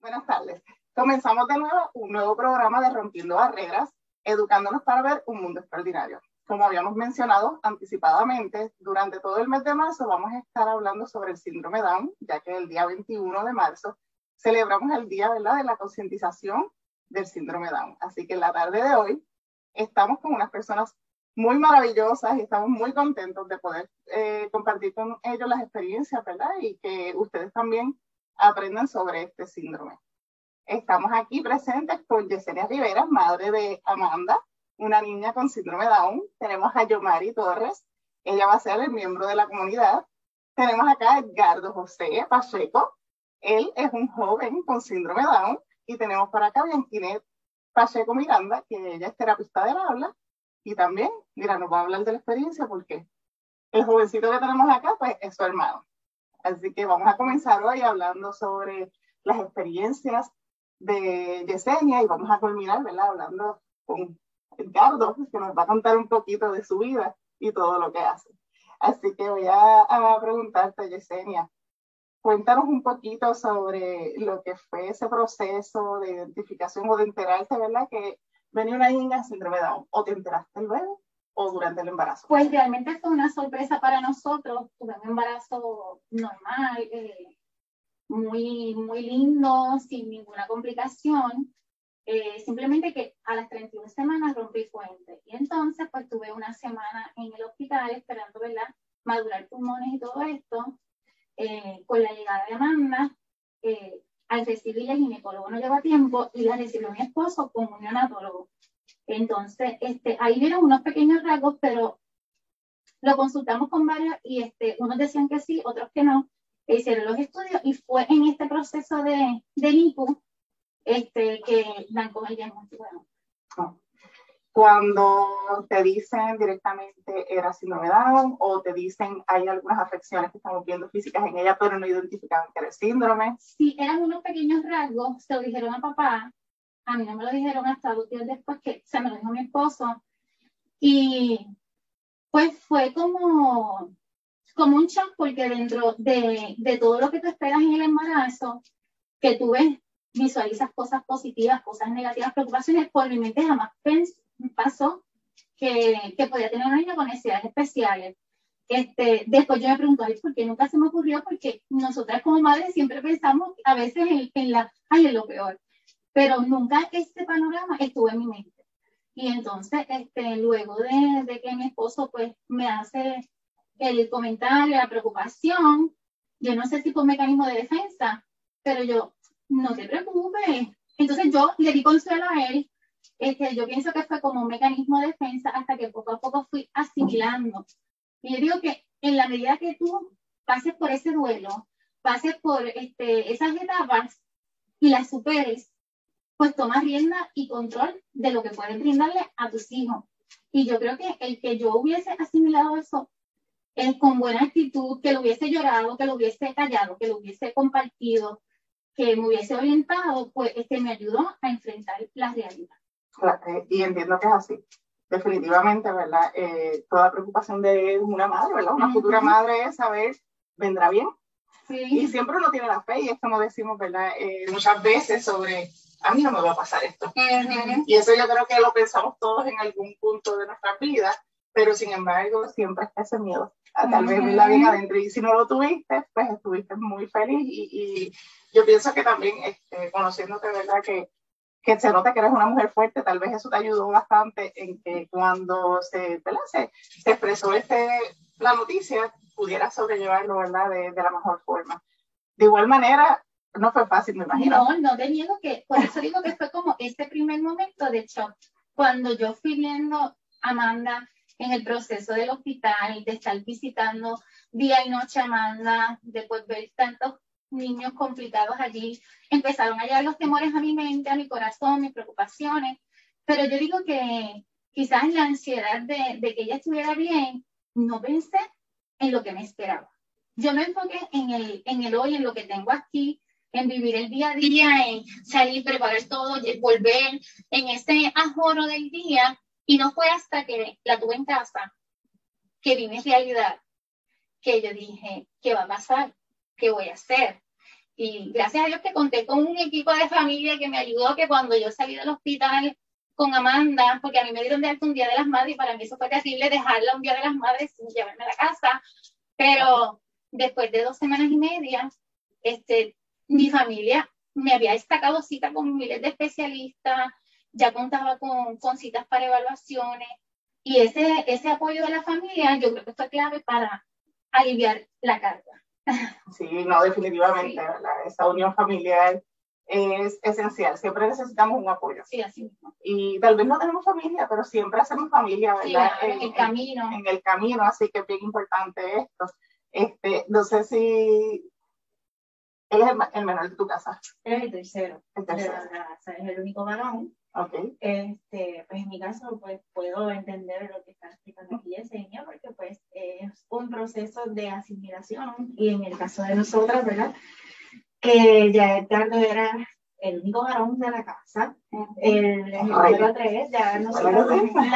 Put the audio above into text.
Buenas tardes. Comenzamos de nuevo un nuevo programa de Rompiendo Barreras, educándonos para ver un mundo extraordinario. Como habíamos mencionado anticipadamente, durante todo el mes de marzo vamos a estar hablando sobre el síndrome Down, ya que el día 21 de marzo celebramos el día ¿verdad? de la concientización del síndrome Down. Así que en la tarde de hoy estamos con unas personas muy maravillosas y estamos muy contentos de poder eh, compartir con ellos las experiencias, ¿verdad? Y que ustedes también aprendan sobre este síndrome. Estamos aquí presentes con Yesenia Rivera, madre de Amanda, una niña con síndrome Down. Tenemos a Yomari Torres, ella va a ser el miembro de la comunidad. Tenemos acá a Edgardo José Pacheco, él es un joven con síndrome Down. Y tenemos por acá a Bianquinet Pacheco Miranda, que ella es terapista del habla. Y también, mira, nos va a hablar de la experiencia porque el jovencito que tenemos acá, pues es su hermano. Así que vamos a comenzar hoy hablando sobre las experiencias de Yesenia y vamos a culminar, ¿verdad? Hablando con Edgardo, que nos va a contar un poquito de su vida y todo lo que hace. Así que voy a, a preguntarte, Yesenia, cuéntanos un poquito sobre lo que fue ese proceso de identificación o de enterarte, ¿verdad? Que venía una niña síndrome Down. ¿O te enteraste luego o durante el embarazo? Pues realmente fue una sorpresa para nosotros. Tuve un embarazo normal, eh, muy, muy lindo, sin ninguna complicación. Eh, simplemente que a las 31 semanas rompí fuente. Y entonces, pues tuve una semana en el hospital esperando, ¿verdad? Madurar pulmones y todo esto. Eh, con la llegada de Amanda, eh, al recibir el ginecólogo no lleva tiempo y la recibió mi esposo como un neonatólogo. Entonces, este, ahí vieron unos pequeños rasgos, pero lo consultamos con varios y este, unos decían que sí, otros que no. E hicieron los estudios y fue en este proceso de, de IPU este, que dan con el diagnóstico. Oh cuando te dicen directamente era síndrome Down o te dicen hay algunas afecciones que estamos viendo físicas en ella, pero no identificaban que era síndrome. Sí, eran unos pequeños rasgos, se lo dijeron a papá, a mí no me lo dijeron hasta dos días después que se me lo dijo mi esposo. Y pues fue como, como un shock porque dentro de, de todo lo que tú esperas en el embarazo, que tú ves, visualizas cosas positivas, cosas negativas, preocupaciones, por mi mente jamás pasó que, que podía tener una niña con necesidades especiales. Este, después yo me pregunto, ¿por qué nunca se me ocurrió? Porque nosotras como madres siempre pensamos a veces en, en la, ay, es lo peor, pero nunca este panorama estuvo en mi mente. Y entonces, este, luego de, de que mi esposo pues me hace el comentario, la preocupación, yo no sé si un mecanismo de defensa, pero yo, no te preocupes. Entonces yo le di consuelo a él este, yo pienso que fue como un mecanismo de defensa hasta que poco a poco fui asimilando. Y yo digo que en la medida que tú pases por ese duelo, pases por este, esas etapas y las superes, pues tomas rienda y control de lo que puedes brindarle a tus hijos. Y yo creo que el que yo hubiese asimilado eso es con buena actitud, que lo hubiese llorado, que lo hubiese callado, que lo hubiese compartido, que me hubiese orientado, pues este me ayudó a enfrentar la realidad. Eh, y entiendo que es así. Definitivamente, ¿verdad? Eh, toda preocupación de una madre, ¿verdad? Una futura madre es saber, ¿vendrá bien? Sí. Y siempre uno tiene la fe y es como decimos, ¿verdad? Eh, muchas veces sobre, a mí no me va a pasar esto. Y eso yo creo que lo pensamos todos en algún punto de nuestra vida, pero sin embargo siempre está ese miedo a tal vez verla bien adentro. Y si no lo tuviste, pues estuviste muy feliz. Y, y yo pienso que también, este, conociéndote, ¿verdad? Que que se nota que eres una mujer fuerte, tal vez eso te ayudó bastante en que cuando se, se, se expresó este, la noticia, pudieras sobrellevarlo, ¿verdad? De, de, la mejor forma. De igual manera, no fue fácil, me imagino. No, no te niego que, por eso digo que fue como este primer momento de shock. Cuando yo fui viendo a Amanda en el proceso del hospital, de estar visitando día y noche a Amanda, después ver tantos niños complicados allí, empezaron a llegar los temores a mi mente, a mi corazón, mis preocupaciones, pero yo digo que quizás la ansiedad de, que ella estuviera bien, no pensé en lo que me esperaba. Yo me enfoqué en el, en el hoy, en lo que tengo aquí, en vivir el día a día, en salir, preparar todo, volver en ese ajoro del día. Y no fue hasta que la tuve en casa que vi mi realidad, que yo dije, ¿qué va a pasar? ¿qué voy a hacer? y gracias a Dios que conté con un equipo de familia que me ayudó, que cuando yo salí del hospital con Amanda, porque a mí me dieron de alta un día de las madres y para mí eso fue terrible dejarla un día de las madres sin llevarme a la casa, pero después de dos semanas y media, este, mi familia me había destacado cita con miles de especialistas, ya contaba con, con citas para evaluaciones y ese, ese apoyo de la familia yo creo que fue clave para aliviar la carga. Sí, no, definitivamente, esa unión familiar es esencial. Siempre necesitamos un apoyo. Sí, así mismo. Y tal vez no tenemos familia, pero siempre hacemos familia, ¿verdad? en, el camino. En, el camino, así que es bien importante esto. Este, no sé si él es el, menor de tu casa. Él es el tercero. El tercero. De la casa. Es el único varón. Okay. Este, pues en mi caso, pues puedo entender lo que está explicando aquí Yesenia, porque pues es un proceso de asimilación y en el caso de nosotras, ¿verdad? Que ya Edgardo era el único varón de la casa, el número tres, ya nosotros, la